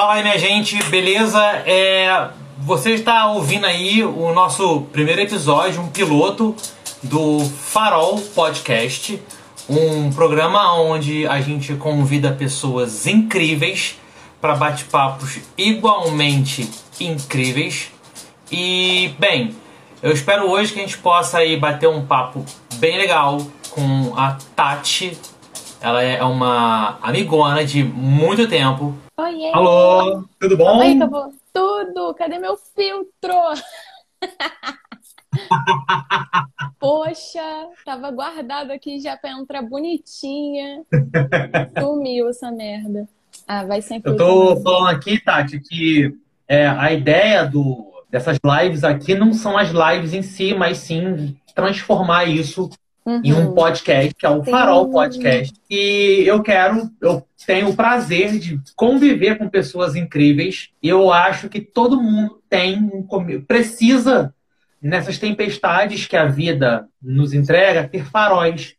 Fala aí, minha gente, beleza? É, você está ouvindo aí o nosso primeiro episódio, um piloto do Farol Podcast, um programa onde a gente convida pessoas incríveis para bate-papos igualmente incríveis. E, bem, eu espero hoje que a gente possa aí bater um papo bem legal com a Tati. Ela é uma amigona de muito tempo. Oiê! Alô, tudo bom? Oi, acabou. Tudo! Cadê meu filtro? Poxa, tava guardado aqui já pra entrar bonitinha. Sumiu essa merda. Ah, vai sempre. Eu tô falando aqui, Tati, que é, a ideia do, dessas lives aqui não são as lives em si, mas sim transformar isso uhum. em um podcast, que é o Farol Podcast. E eu quero, eu tenho o prazer de conviver com pessoas incríveis. E eu acho que todo mundo tem, precisa, nessas tempestades que a vida nos entrega, ter faróis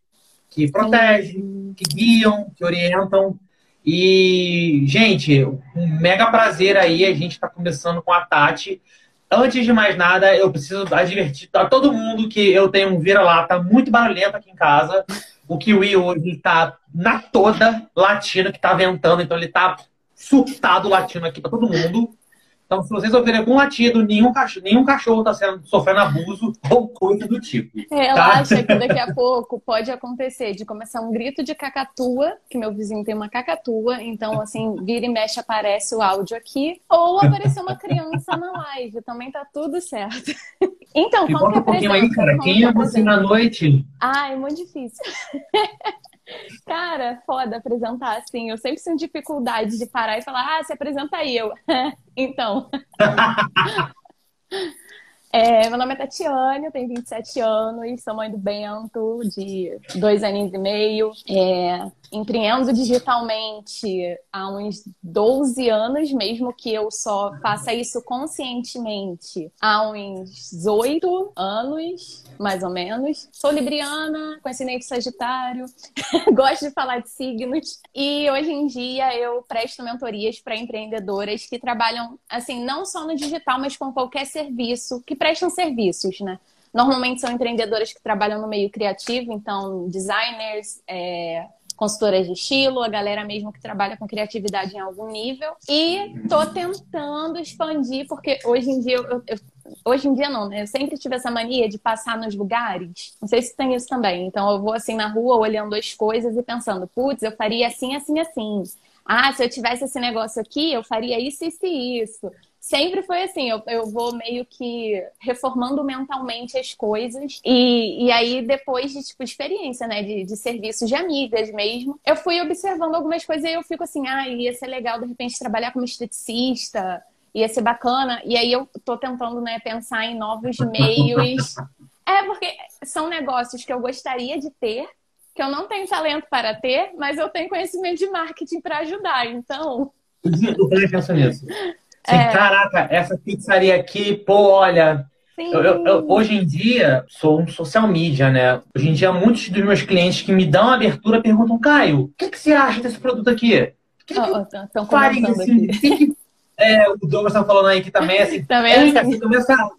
que protegem, que guiam, que orientam. E, gente, um mega prazer aí. A gente está começando com a Tati. Antes de mais nada, eu preciso advertir a todo mundo que eu tenho um vira-lata muito barulhento aqui em casa. O Kiwi hoje está na toda latindo, que está ventando, então ele está surtado latindo aqui para todo mundo. Então, se vocês ouvirem algum latido, nenhum cachorro, nenhum cachorro está sendo, sofrendo abuso ou coisa do tipo. Relaxa tá? que daqui a pouco pode acontecer de começar um grito de cacatua, que meu vizinho tem uma cacatua, então assim, vira e mexe aparece o áudio aqui, ou aparecer uma criança na live, também tá tudo certo. Então, como que é um pouquinho aí, cara. Quem é você na noite? Ah, é muito difícil. Cara, foda apresentar assim. Eu sempre sinto dificuldade de parar e falar, ah, se apresenta aí. Eu, então. É, meu nome é Tatiane, eu tenho 27 anos, sou mãe do Bento, de dois aninhos e meio. É, empreendo digitalmente há uns 12 anos, mesmo que eu só faça isso conscientemente há uns 8 anos, mais ou menos. Sou libriana, com ascendente sagitário, gosto de falar de signos. E hoje em dia eu presto mentorias para empreendedoras que trabalham, assim, não só no digital, mas com qualquer serviço, que prestam serviços, né? Normalmente são empreendedoras que trabalham no meio criativo, então designers, é, consultoras de estilo, a galera mesmo que trabalha com criatividade em algum nível. E tô tentando expandir, porque hoje em dia eu, eu hoje em dia não, né? Eu sempre tive essa mania de passar nos lugares. Não sei se tem isso também. Então eu vou assim na rua olhando as coisas e pensando, putz, eu faria assim, assim, assim. Ah, se eu tivesse esse negócio aqui, eu faria isso, isso e isso sempre foi assim, eu, eu vou meio que reformando mentalmente as coisas. E, e aí, depois de, tipo, experiência, né, de, de serviços de amigas mesmo, eu fui observando algumas coisas e eu fico assim, ah, ia ser legal, de repente, trabalhar como esteticista, ia ser bacana. E aí eu tô tentando, né, pensar em novos meios. É, porque são negócios que eu gostaria de ter, que eu não tenho talento para ter, mas eu tenho conhecimento de marketing para ajudar, então... Eu também penso nisso. Assim, é. Caraca, essa pizzaria aqui, pô, olha. Eu, eu, eu, hoje em dia, sou um social media, né? Hoje em dia, muitos dos meus clientes que me dão abertura perguntam, Caio, o que, que você acha desse produto aqui? O que, oh, que eu faria assim? Que, é, o Douglas está falando aí que também, assim, também é, assim. você começa a,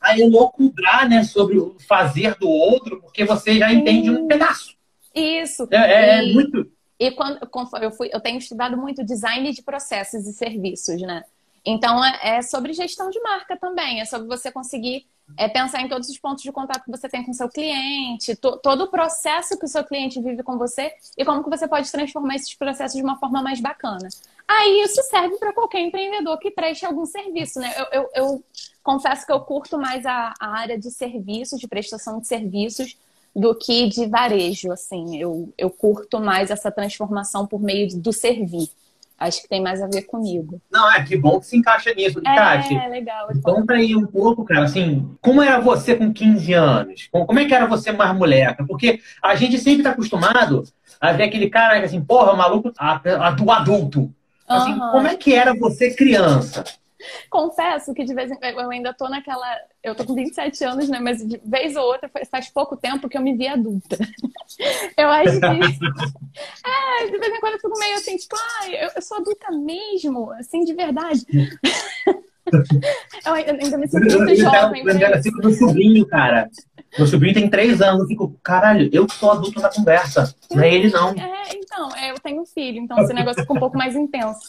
a elocubrar, né, sobre o fazer do outro, porque você já Sim. entende um pedaço. Isso. É, é, é muito... E quando, eu, fui, eu tenho estudado muito design de processos e serviços, né? Então, é, é sobre gestão de marca também, é sobre você conseguir é, pensar em todos os pontos de contato que você tem com o seu cliente, to, todo o processo que o seu cliente vive com você e como que você pode transformar esses processos de uma forma mais bacana. Aí isso serve para qualquer empreendedor que preste algum serviço, né? Eu, eu, eu confesso que eu curto mais a, a, área de serviços, de prestação de serviços, do que de varejo, assim. Eu, eu curto mais essa transformação por meio do servir. Acho que tem mais a ver comigo. Não, é que bom que se encaixa nisso. É, Tati, é legal. Conta aí um pouco, cara, assim, como era você com 15 anos? Como é que era você mais moleca? Porque a gente sempre está acostumado a ver aquele cara assim, porra, maluco, a, a, do adulto. Assim, uhum. como é que era você criança? confesso que de vez em quando eu ainda tô naquela. Eu tô com 27 anos, né? Mas de vez ou outra faz pouco tempo que eu me vi adulta. Eu acho que. É, de vez em quando eu fico meio assim, tipo, ah, eu, sou adulta mesmo, assim, de verdade. Eu ainda me sinto muito jovem. Eu com meu sobrinho, cara. Meu sobrinho tem três anos. Eu fico, caralho, eu sou adulto na conversa. Não é ele, não. É, então, é, eu tenho um filho, então esse negócio fica um pouco mais intenso.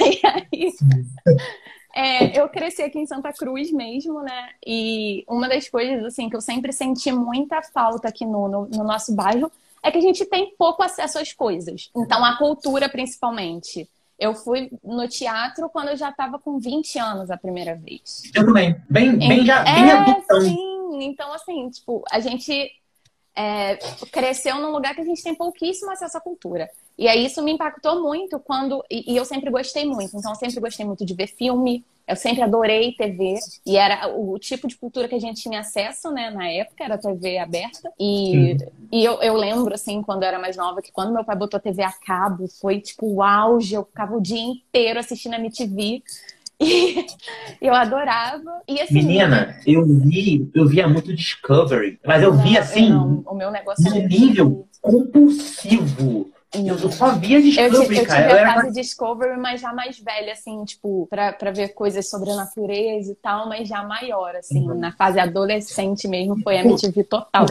Aí, aí é, eu cresci aqui em Santa Cruz mesmo, né? E uma das coisas, assim, que eu sempre senti muita falta aqui no, no, no nosso bairro é que a gente tem pouco acesso às coisas. Então, a cultura, principalmente. Eu fui no teatro quando eu já estava com 20 anos a primeira vez. Eu também. Bem, bem, já, bem é, adultão. Sim, então assim, tipo, a gente é, cresceu num lugar que a gente tem pouquíssimo acesso à cultura. E aí isso me impactou muito quando. E, e eu sempre gostei muito. Então, eu sempre gostei muito de ver filme, eu sempre adorei TV e era o, tipo de cultura que a gente tinha acesso, né, na época, era TV aberta. E, e eu, eu, lembro, assim, quando eu era mais nova, que quando meu pai botou TV a cabo, foi tipo o auge, eu ficava o dia inteiro assistindo a MTV. E eu adorava. E, assim, Menina, eu vi, eu via muito Discovery, mas eu vi assim, não, o meu negócio no nível compulsivo. Eu só via Discovery, eu, cara. Eu tive a fase Discovery, mas já mais velha, assim, tipo, pra, pra ver coisas sobre a natureza e tal, mas já maior, assim, uhum. na fase adolescente mesmo, foi a MTV total.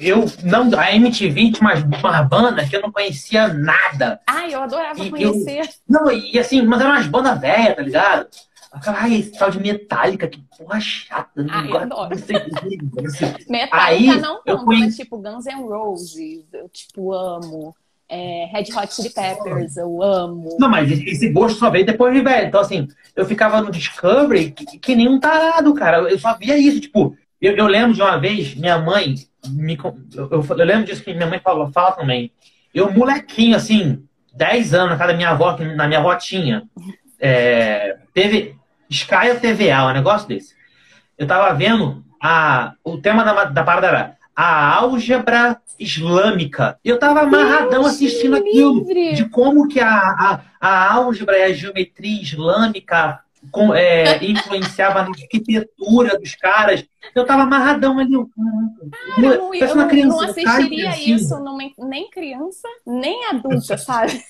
Eu, não, a MTV tinha umas, umas bandas que eu não conhecia nada. Ah, eu adorava e, conhecer. Eu, não, e assim, mas eram umas bandas velhas, tá ligado? Ai, esse tal de metálica, que porra chata. Ah, eu adoro. metálica Aí, não tanto, conheci... mas tipo Guns N' Roses, eu tipo amo é, Red Hot Chili Peppers, eu amo. Não, mas esse gosto só veio depois de velho. Então, assim, eu ficava no Discovery que, que nem um tarado, cara. Eu só via isso. Tipo, eu, eu lembro de uma vez, minha mãe, me, eu, eu, lembro disso que minha mãe fala, fala também. Eu, molequinho, assim, 10 anos na casa da minha avó, na minha avó tinha, é, teve Sky ou TVA, um negócio desse. Eu tava vendo a, o tema da, da parada era a álgebra islâmica. Eu tava amarradão Deus assistindo aquilo. De como que a, a, a álgebra e a geometria islâmica com, é, influenciava na arquitetura dos caras. Eu tava amarradão ali. Eu, não, eu não, criança, não assistiria assim. isso numa, nem criança, nem adulta, sabe?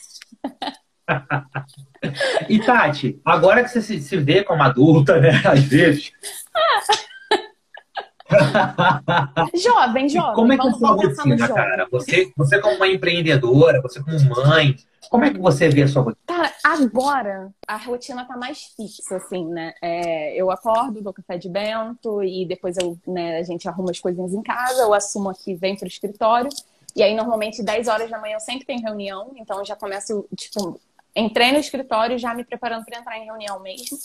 e Tati, agora que você se, se vê como adulta, né? Às vezes. jovem, jovem. Como é que é a sua rotina, cara? Você, você como uma empreendedora, você como mãe, como é que você vê a sua rotina? Cara, agora a rotina tá mais fixa, assim, né? É, eu acordo, dou café de bento e depois eu, né, a gente arruma as coisinhas em casa, eu assumo aqui, vem pro escritório. E aí, normalmente, 10 horas da manhã eu sempre tenho reunião, então eu já começo, tipo, entrei no escritório já me preparando para entrar em reunião mesmo.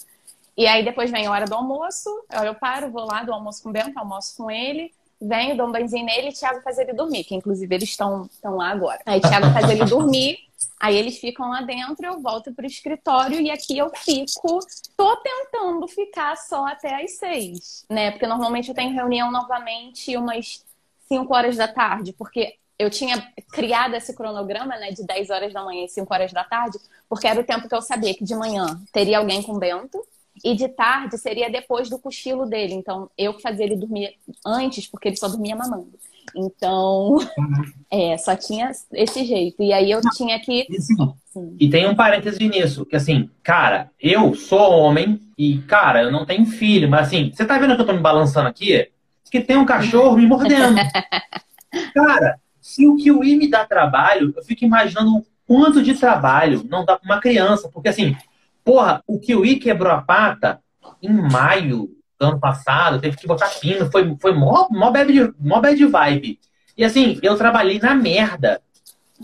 E aí depois vem a hora do almoço, eu paro, vou lá, dou almoço com o Bento, almoço com ele, venho, dou um banhozinho nele e Thiago faz ele dormir, que inclusive eles estão lá agora. Aí Thiago faz ele dormir, aí eles ficam lá dentro, eu volto pro escritório e aqui eu fico. Tô tentando ficar só até às seis, né? Porque normalmente eu tenho reunião novamente umas 5 horas da tarde, porque eu tinha criado esse cronograma, né, de 10 horas da manhã e 5 horas da tarde, porque era o tempo que eu sabia que de manhã teria alguém com Bento, e de tarde seria depois do cochilo dele. Então, eu fazia ele dormir antes, porque ele só dormia mamando. Então, é, só tinha esse jeito. E aí eu Não, tinha que. Sim. E tem um parêntese nisso, que assim, cara, eu sou homem e, cara, eu não tenho filho, mas assim, você tá vendo que eu tô me balançando aqui? Que tem um cachorro me mordendo. cara, se o Kiwi me dá trabalho, eu fico imaginando o quanto de trabalho não dá pra uma criança. Porque assim, Porra, o Kiwi quebrou a pata em maio do ano passado, teve que botar pino, foi, foi mó, mó, bad, mó bad vibe. E assim, eu trabalhei na merda.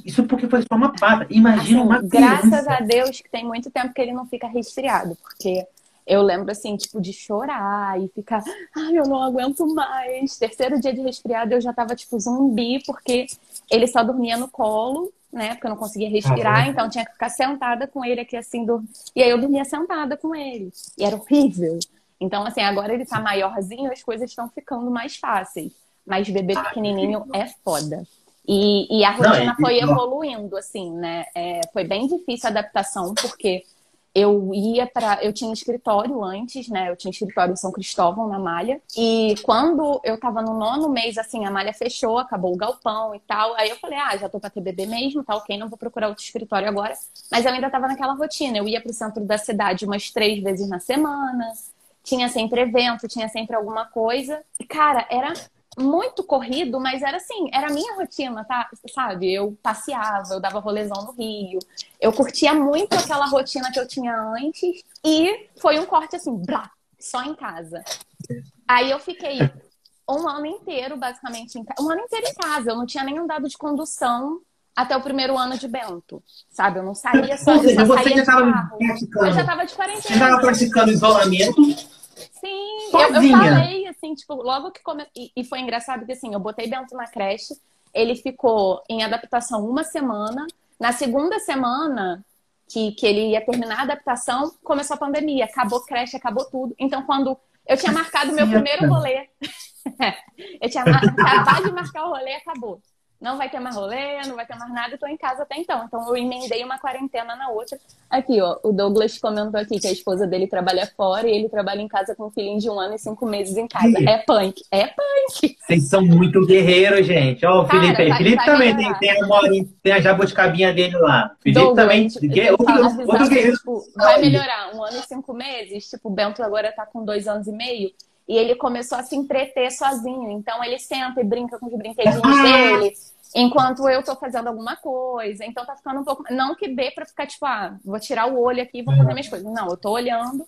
Isso porque foi só uma pata. Imagina assim, uma criança. Graças a Deus que tem muito tempo que ele não fica resfriado, porque eu lembro assim, tipo, de chorar e ficar, ai, eu não aguento mais. Terceiro dia de resfriado eu já tava tipo zumbi, porque ele só dormia no colo né? Porque eu não conseguia respirar, ah, então tinha que ficar sentada com ele aqui assim. Do... E aí eu dormia sentada com ele. E era horrível. Então, assim, agora ele tá maiorzinho, as coisas estão ficando mais fáceis. Mas bebê ah, pequenininho é foda. E, e a rotina não, foi evoluindo, assim, né? É, foi bem difícil a adaptação, porque eu ia para. Eu tinha um escritório antes, né? Eu tinha um escritório em São Cristóvão, na Malha. E quando eu tava no nono mês, assim, a Malha fechou, acabou o galpão e tal. Aí eu falei, ah, já tô pra ter bebê mesmo, tá ok, não vou procurar outro escritório agora. Mas eu ainda tava naquela rotina. Eu ia pro centro da cidade umas três vezes na semana. Tinha sempre evento, tinha sempre alguma coisa. E, cara, era muito corrido, mas era assim, era a minha rotina, tá? Sabe? Eu passeava, eu dava rolezão no Rio. Eu curtia muito aquela rotina que eu tinha antes. E foi um corte assim, blá, só em casa. Aí eu fiquei um ano inteiro, basicamente, em casa. Um ano inteiro em casa. Eu não tinha nem andado de condução até o primeiro ano de Bento. Sabe? Eu não saía só. Ou seja, você já estava praticando. Eu já estava de quarentena. Você estava praticando isolamento Sim, eu, eu, falei, assim, tipo, logo que come... E, e, foi engraçado que, assim, eu botei Bento na creche, ele ficou em adaptação uma semana. Na segunda semana que, que ele ia terminar a adaptação, começou a pandemia, acabou creche, acabou tudo. Então, quando eu tinha marcado meu primeiro rolê, eu tinha acabado de marcar o rolê, acabou não vai ter mais rolê, não vai ter mais nada, eu tô em casa até então. Então eu emendei uma quarentena na outra. Aqui, ó, o Douglas comentou aqui que a esposa dele trabalha fora e ele trabalha em casa com um filhinho de um ano e cinco meses em casa. É punk, é punk. Vocês são muito guerreiros, gente. Ó, o Felipe aí. Felipe também tem, tem, a tem a jabuticabinha dele lá. Felipe Douglas, também. Outro, outro guerreiro. Tipo, vai melhorar. Um ano e cinco meses. Tipo, o Bento agora tá com dois anos e meio. E ele começou a se entreter sozinho. Então ele senta e brinca com os brinquedinhos ah! dele, enquanto eu tô fazendo alguma coisa. Então tá ficando um pouco. Não que dê pra ficar, tipo, ah, vou tirar o olho aqui e vou fazer minhas coisas. Não, eu tô olhando.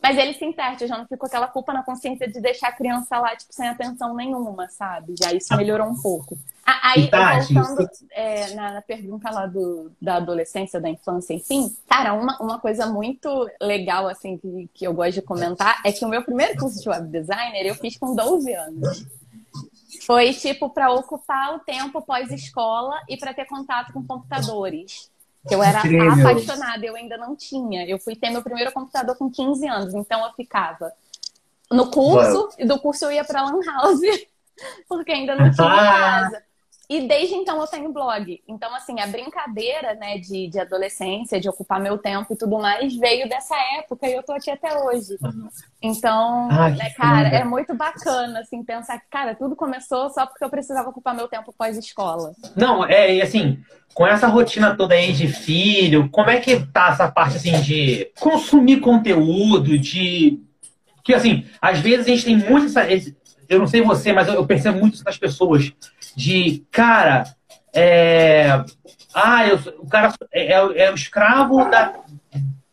Mas ele se interte, já não fico aquela culpa na consciência de deixar a criança lá, tipo, sem atenção nenhuma, sabe? Já isso melhorou um pouco. Aí, voltando é, na, pergunta lá do, da adolescência, da infância, enfim, cara, uma, uma coisa muito legal, assim, que, que eu gosto de comentar é que o meu primeiro curso de web designer eu fiz com 12 anos. Foi, tipo, para ocupar o tempo pós-escola e para ter contato com computadores. Eu era Incrível. apaixonada, eu ainda não tinha. Eu fui ter meu primeiro computador com 15 anos, então eu ficava no curso, e do curso eu ia para Lan House, porque ainda não tinha ah. casa. E desde então eu tenho blog. Então, assim, a brincadeira, né, de, de adolescência, de ocupar meu tempo e tudo mais, veio dessa época e eu tô aqui até hoje. Então, Ai, né, cara, é muito bacana, assim, pensar que, cara, tudo começou só porque eu precisava ocupar meu tempo pós-escola. Não, é, e assim, com essa rotina toda aí de filho, como é que tá essa parte, assim, de consumir conteúdo, de... Que, assim, às vezes a gente tem muito essa... Eu não sei você, mas eu percebo muito isso nas pessoas de, cara, é, ah, eu, o cara é, é, é o escravo da,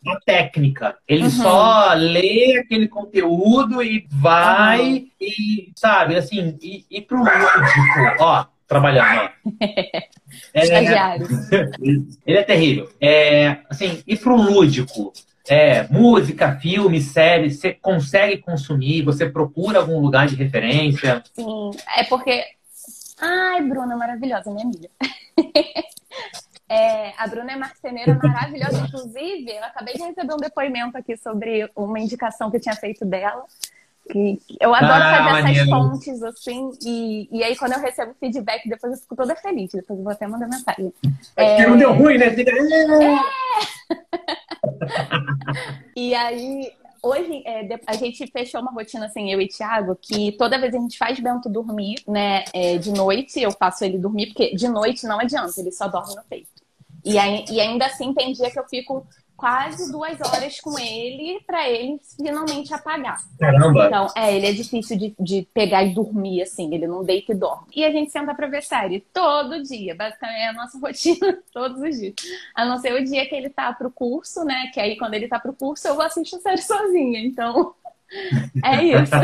da técnica. Ele uhum. só lê aquele conteúdo e vai uhum. e, sabe, assim, e, e pro lúdico, ó, trabalhando, ó. É, ele é terrível. É, assim, e pro lúdico? É, música, filme, série, você consegue consumir? Você procura algum lugar de referência? Sim, é porque Ai, Bruna, maravilhosa, minha amiga. É, a Bruna é marceneira maravilhosa. Inclusive, eu acabei de receber um depoimento aqui sobre uma indicação que eu tinha feito dela. Que eu adoro ah, fazer maneiro. essas pontes, assim, e, e aí quando eu recebo feedback, depois eu fico toda feliz. Depois eu vou até mandar mensagem. É, é... não deu ruim, né? Fica... É... e aí, hoje é, a gente fechou uma rotina assim, eu e Thiago, que toda vez a gente faz Bento dormir, né? É, de noite, eu faço ele dormir, porque de noite não adianta, ele só dorme no peito. E, aí, e ainda assim tem dia que eu fico quase duas horas com ele para ele finalmente apagar. Caramba! Então, é, ele é difícil de, de pegar e dormir, assim, ele não deita e dorme. E a gente senta pra ver série todo dia, basicamente é a nossa rotina todos os dias. A não ser o dia que ele tá pro curso, né? Que aí quando ele tá pro curso eu vou assistir a série sozinha. Então, é isso.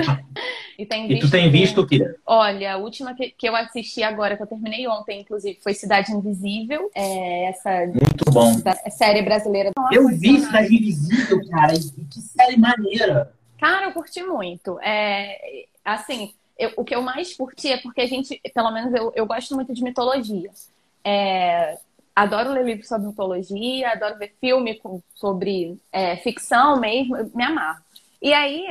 E, tem visto, e tu tem visto o quê? Olha, a última que, que eu assisti agora, que eu terminei ontem, inclusive, foi Cidade Invisível. É essa Muito bom. série brasileira. Eu vi Cidade Invisível, cara. Que série maneira. Cara, eu curti muito. É, assim, eu, o que eu mais curti é porque a gente, pelo menos eu, eu gosto muito de mitologia. É, adoro ler livros sobre mitologia, adoro ver filme com, sobre é, ficção mesmo, me amarro. E aí,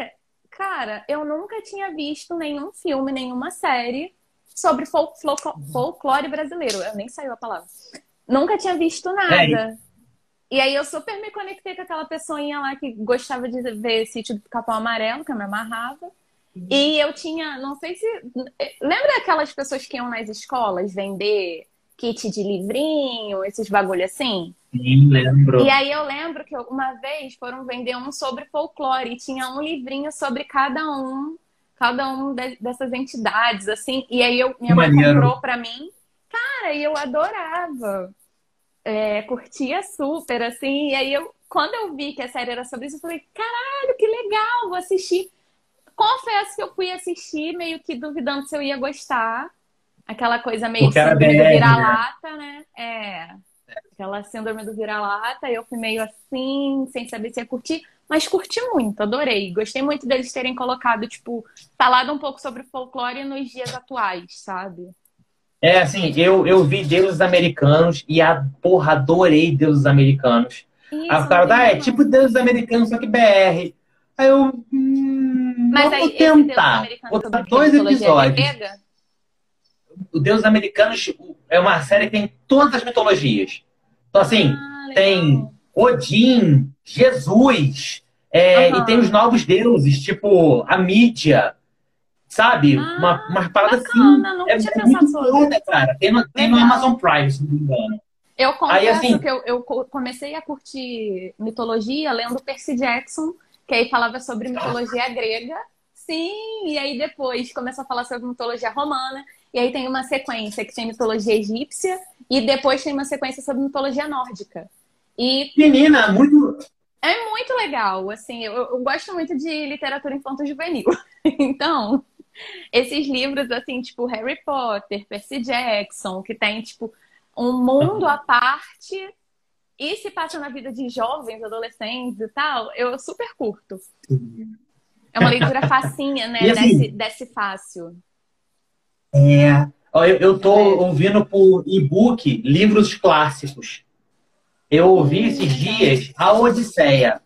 cara, eu nunca tinha visto nenhum filme, nenhuma série sobre fol folclore brasileiro. Eu nem saiu a palavra. Nunca tinha visto nada. E aí eu super me conectei com aquela pessoinha lá que gostava de ver Sítio do Capão Amarelo, que eu me amarrava. Uhum. E eu tinha, não sei se. Lembra aquelas pessoas que iam nas escolas vender kit de livrinho, esses bagulho assim? Sim, lembro. E aí eu lembro que uma vez foram vender um sobre folclore e tinha um livrinho sobre cada um, cada um de, dessas entidades, assim. E aí eu, minha mãe comprou pra mim. Cara, e eu adorava é, curtia super, assim. E aí, eu, quando eu vi que a série era sobre isso, eu falei: caralho, que legal, vou assistir. Confesso que eu fui assistir meio que duvidando se eu ia gostar. Aquela coisa meio Porque do né? né? É. Aquela síndrome do vira-lata. Eu fui meio assim, sem saber se ia curtir. Mas curti muito, adorei. Gostei muito deles terem colocado, tipo, falado um pouco sobre folclore nos dias atuais, sabe? É, assim, eu, eu vi deuses americanos e a porra, adorei deuses americanos. Isso, o cara, ah, é tipo deuses americanos, só que BR. Aí eu. Hum, Mas vamos aí, tentar. Botar dois episódios. O Deus Americanos é uma série que tem todas as mitologias. Então, assim, ah, tem Odin, Jesus, é, uhum. e tem os novos deuses, tipo a mídia. Sabe? Ah, uma, uma parada bacana, assim. Nunca é, tinha é pensado cara. Tem no, tem no Amazon Prime, se não me engano. Eu confesso aí, assim, que eu, eu, comecei a curtir mitologia lendo Percy Jackson, que aí falava sobre mitologia grega. Sim, e aí depois começou a falar sobre mitologia romana. E aí tem uma sequência que tem mitologia egípcia e depois tem uma sequência sobre mitologia nórdica. E menina, muito é muito legal, assim, eu, eu gosto muito de literatura infanto-juvenil. então, esses livros, assim, tipo Harry Potter, Percy Jackson, que tem, tipo, um mundo à parte e se passa na vida de jovens, adolescentes e tal, eu super curto. É uma leitura facinha, né? Assim, desce, desce fácil. É. Eu, é. ouvindo por e-book livros clássicos. Eu ouvi esses dias a Odisseia.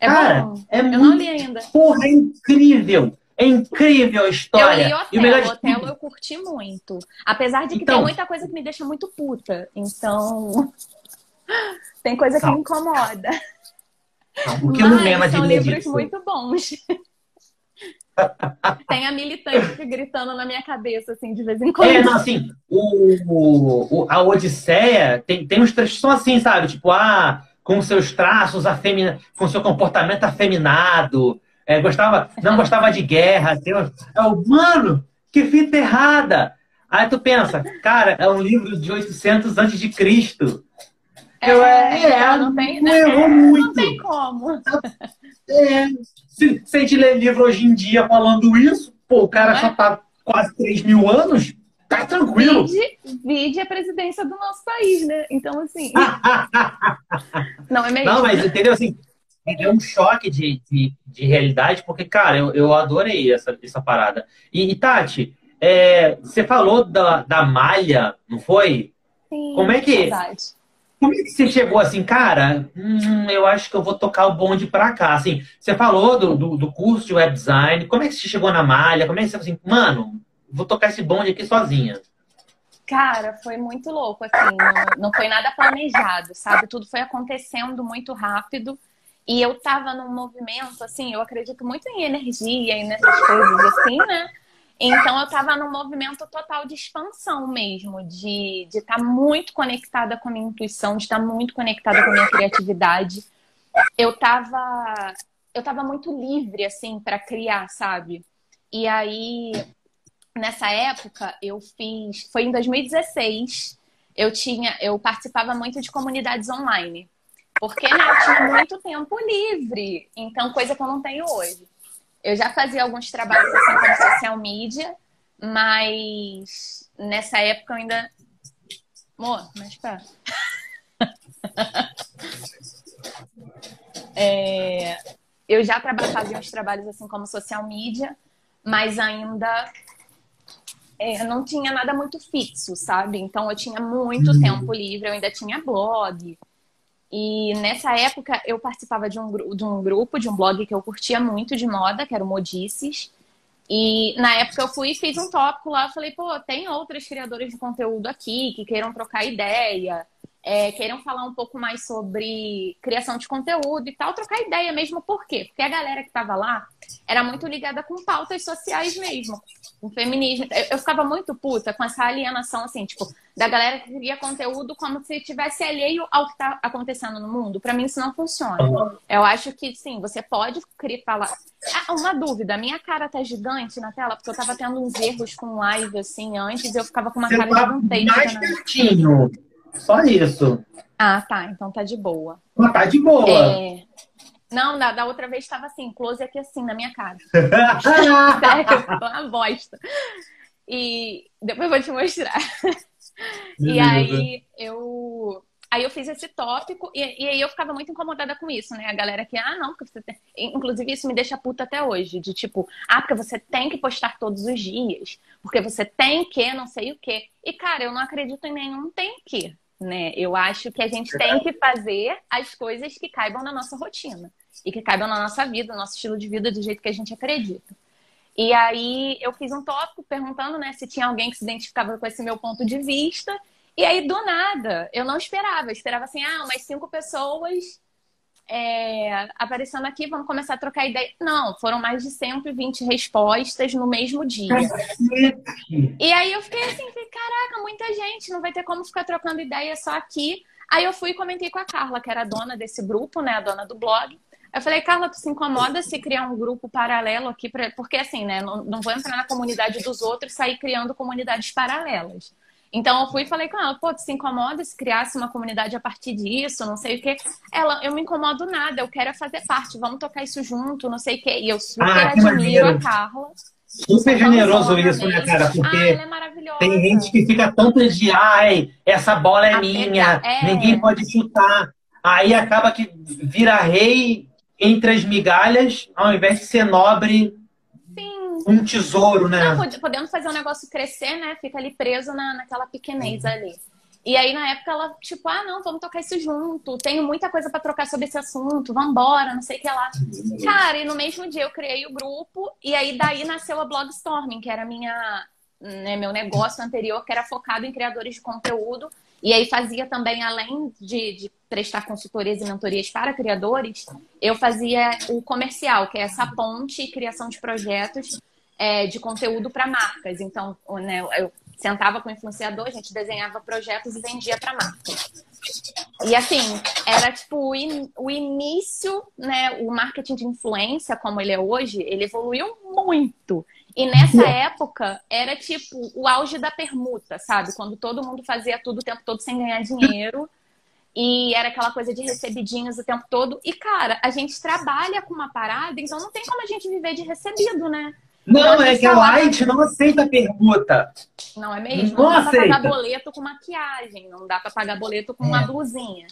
É Cara, bom. é eu muito. Não li ainda. Porra, é incrível. É incrível a história. Eu li Otelo, e o melhor Otelo eu curti muito. Apesar de que então, tem muita coisa que me deixa muito puta. Então, tem coisa que me incomoda. O que Mas não lembra de são livros disso? muito bons. tem a militante gritando na minha cabeça, assim, de vez em quando. É, não, assim, o, o, a Odisseia tem, tem uns trechos que são assim, sabe? Tipo, ah, com seus traços afemina, com seu comportamento afeminado, é, gostava, não gostava de guerra. Tem, é o mano, que fita errada. Aí tu pensa, cara, é um livro de 800 antes de Cristo. É, eu, é, é, não tem, não, errou muito. Não tem como. É, se, se a gente ler livro hoje em dia falando isso, pô, o cara é? já tá quase 3 mil anos, tá tranquilo. Vide, vide a presidência do nosso país, né? Então, assim. não, é mesmo. Não, mas entendeu assim? é um choque de, de, de, realidade, porque, cara, eu, eu adorei essa, essa parada. E, e Tati, é, você falou da, da malha, não foi? Sim, como é que verdade. Como é que você chegou assim, cara? Hum, eu acho que eu vou tocar o bonde pra cá. Assim, você falou do, do, do, curso de web design. Como é que você chegou na malha? Como é que você assim, mano, vou tocar esse bonde aqui sozinha? Cara, foi muito louco, assim, não, não foi nada planejado, sabe? Tudo foi acontecendo muito rápido. E eu tava num movimento, assim, eu acredito muito em energia e nessas coisas assim, né? Então eu tava num movimento total de expansão mesmo, de estar tá muito conectada com a minha intuição, de estar tá muito conectada com a minha criatividade. Eu tava eu tava muito livre assim para criar, sabe? E aí nessa época eu fiz, foi em 2016, eu tinha, eu participava muito de comunidades online. Porque né, eu tinha muito tempo livre, então coisa que eu não tenho hoje. Eu já fazia alguns trabalhos assim como social media, mas nessa época eu ainda. Amor, mas pá. é... Eu já fazia uns trabalhos assim como social media, mas ainda é, não tinha nada muito fixo, sabe? Então eu tinha muito uhum. tempo livre, eu ainda tinha blog, e nessa época eu participava de um, de um grupo, de um blog que eu curtia muito de moda, que era o Modices. E na época eu fui e fiz um tópico lá, falei, pô, tem outras criadoras de conteúdo aqui que queiram trocar ideia. É, queiram falar um pouco mais sobre criação de conteúdo e tal, trocar ideia mesmo. Por quê? Porque a galera que estava lá era muito ligada com pautas sociais mesmo, com feminismo. Eu, eu, ficava muito puta com essa alienação, assim, tipo, da galera que cria conteúdo como se estivesse alheio ao que está acontecendo no mundo. Para mim, isso não funciona. Eu acho que, sim, você pode criar, falar. Ah, uma dúvida, minha cara tá gigante na tela, porque eu tava tendo uns erros com live, assim, antes, eu ficava com uma você cara tá gigantesca. Mais pertinho. Só isso. Ah, tá. Então tá de boa. Ah, tá de boa. É... Não, da, da outra vez estava assim, close aqui assim, na minha cara. Sério, uma bosta. E depois eu vou te mostrar. e aí eu Aí eu fiz esse tópico e, e, aí eu ficava muito incomodada com isso, né? A galera que, ah, não, porque você tem. Inclusive, isso me deixa puta até hoje, de tipo, ah, porque você tem que postar todos os dias, porque você tem que não sei o quê. E, cara, eu não acredito em nenhum tem que, né? Eu acho que a gente tem que fazer as coisas que caibam na nossa rotina e que caibam na nossa vida, no nosso estilo de vida, do jeito que a gente acredita. E aí eu fiz um tópico perguntando, né, se tinha alguém que se identificava com esse meu ponto de vista. E aí, do nada, eu não esperava. Eu esperava assim, ah, umas cinco pessoas é, aparecendo aqui, vamos começar a trocar ideia. Não, foram mais de 120 respostas no mesmo dia. e aí eu fiquei assim, caraca, muita gente, não vai ter como ficar trocando ideia só aqui. Aí eu fui e comentei com a Carla, que era a dona desse grupo, né, a dona do blog. Eu falei, Carla, tu se incomoda se criar um grupo paralelo aqui? Pra... Porque assim, né, não, não vou entrar na comunidade dos outros e sair criando comunidades paralelas. Então eu fui e falei com ela, pô, tu se incomoda se criasse uma comunidade a partir disso, não sei o quê. Ela, eu me incomodo nada, eu quero fazer parte, vamos tocar isso junto, não sei o quê. E eu super ah, admiro a Carla. Super generoso isso, né, cara? Porque ah, é tem gente que fica tanto de, ai, essa bola é a minha, é... ninguém pode chutar. Aí acaba que vira rei entre as migalhas, ao invés de ser nobre um tesouro, né? Não, podendo fazer o negócio crescer, né? Fica ali preso na, naquela pequenez uhum. ali. E aí, na época, ela, tipo, ah, não, vamos tocar isso junto. Tenho muita coisa para trocar sobre esse assunto. Vambora, não sei o que lá. Cara, e no mesmo dia eu criei o grupo. E aí, daí nasceu a Blogstorming, que era minha, né, meu negócio anterior, que era focado em criadores de conteúdo. E aí fazia também, além de, de, prestar consultorias e mentorias para criadores, eu fazia o comercial, que é essa ponte e criação de projetos é, de conteúdo para marcas. Então, né, eu sentava com o influenciador, a gente desenhava projetos e vendia para marcas. E assim, era tipo o, in, o início, né? O marketing de influência, como ele é hoje, ele evoluiu muito. E nessa época era tipo o auge da permuta, sabe? Quando todo mundo fazia tudo o tempo todo sem ganhar dinheiro. E era aquela coisa de recebidinhos o tempo todo. E, cara, a gente trabalha com uma parada, então não tem como a gente viver de recebido, né? Não, é que a Light não aceita permuta. Não é mesmo? Não, não dá aceita. pra pagar boleto com maquiagem, não dá pra pagar boleto com é. uma blusinha.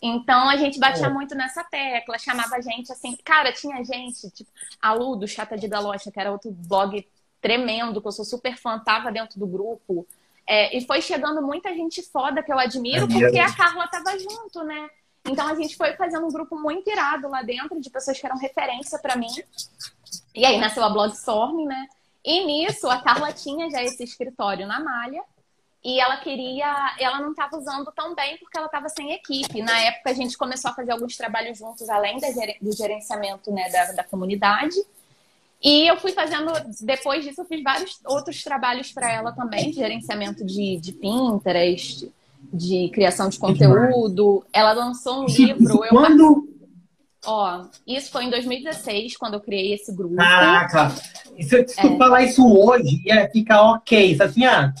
Então a gente batia é. muito nessa tecla, chamava a gente assim. Cara, tinha gente, tipo, a Lu do Chata de Galocha, que era outro blog tremendo, que eu sou super fã, tava dentro do grupo. É, e foi chegando muita gente foda que eu admiro, é porque a Carla tava junto, né? Então a gente foi fazendo um grupo muito irado lá dentro, de pessoas que eram referência para mim. E aí nasceu a Blog Storm, né? E nisso a Carla tinha já esse escritório na Malha e ela queria, ela não estava usando tão bem porque ela estava sem equipe. Na época a gente começou a fazer alguns trabalhos juntos além do gerenciamento né, da, da comunidade. E eu fui fazendo, depois disso, eu fiz vários outros trabalhos para ela também, de gerenciamento de, de Pinterest, de criação de conteúdo. Ela lançou um livro. Eu quando? Ó, isso foi em 2016, quando eu criei esse grupo. Caraca! E se, se tu é. falar isso hoje, ia ficar ok. Isso assim, ah,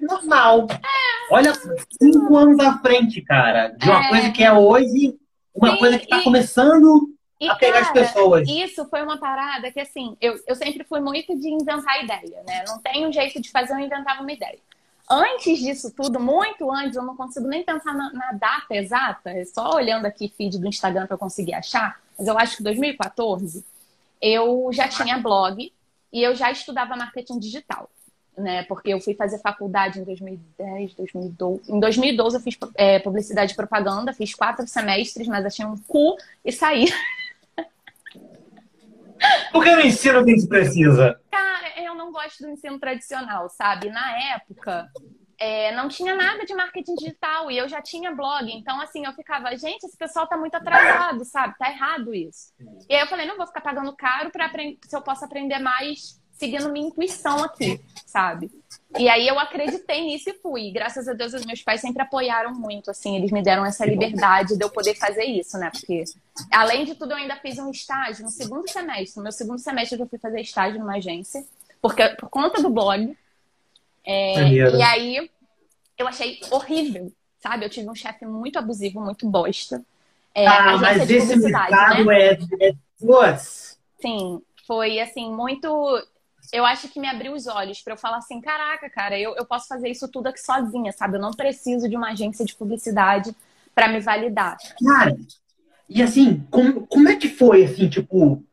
normal. É. Olha, cinco anos à frente, cara. De uma é. coisa que é hoje, uma Sim, coisa que tá e... começando e, a pegar cara, as pessoas. Isso foi uma parada que, assim, eu, eu sempre fui muito de inventar ideia, né? Não tem um jeito de fazer, eu inventava uma ideia. Antes disso tudo, muito antes, eu não consigo nem pensar na, na data exata, é só olhando aqui feed do Instagram para eu conseguir achar, mas eu acho que 2014 eu já tinha blog e eu já estudava marketing digital. Né, porque eu fui fazer faculdade em 2010, 2012. Em 2012 eu fiz é, publicidade e propaganda, fiz quatro semestres, mas achei um cu e saí. Por que no ensino que se precisa? Cara, eu não gosto do ensino tradicional, sabe? Na época, é, não tinha nada de marketing digital e eu já tinha blog. Então, assim, eu ficava, gente, esse pessoal tá muito atrasado, sabe? Tá errado isso. E aí eu falei, não vou ficar pagando caro para se eu posso aprender mais seguindo minha intuição aqui, sabe? E aí eu acreditei nisso e fui. E, graças a Deus, os meus pais sempre apoiaram muito, assim, eles me deram essa liberdade de eu poder fazer isso, né? Porque, além de tudo, eu ainda fiz um estágio no segundo semestre. No meu segundo semestre eu fui fazer estágio numa agência, porque por conta do blog. É, e aí eu achei horrível, sabe? Eu tive um chefe muito abusivo, muito bosta. É, ah, mas esse mercado né? é, é. Sim, foi assim, muito. Eu acho que me abriu os olhos para eu falar assim: caraca, cara, eu, eu posso fazer isso tudo aqui sozinha, sabe? Eu não preciso de uma agência de publicidade para me validar. Cara, e assim, como, como é que foi, assim, tipo,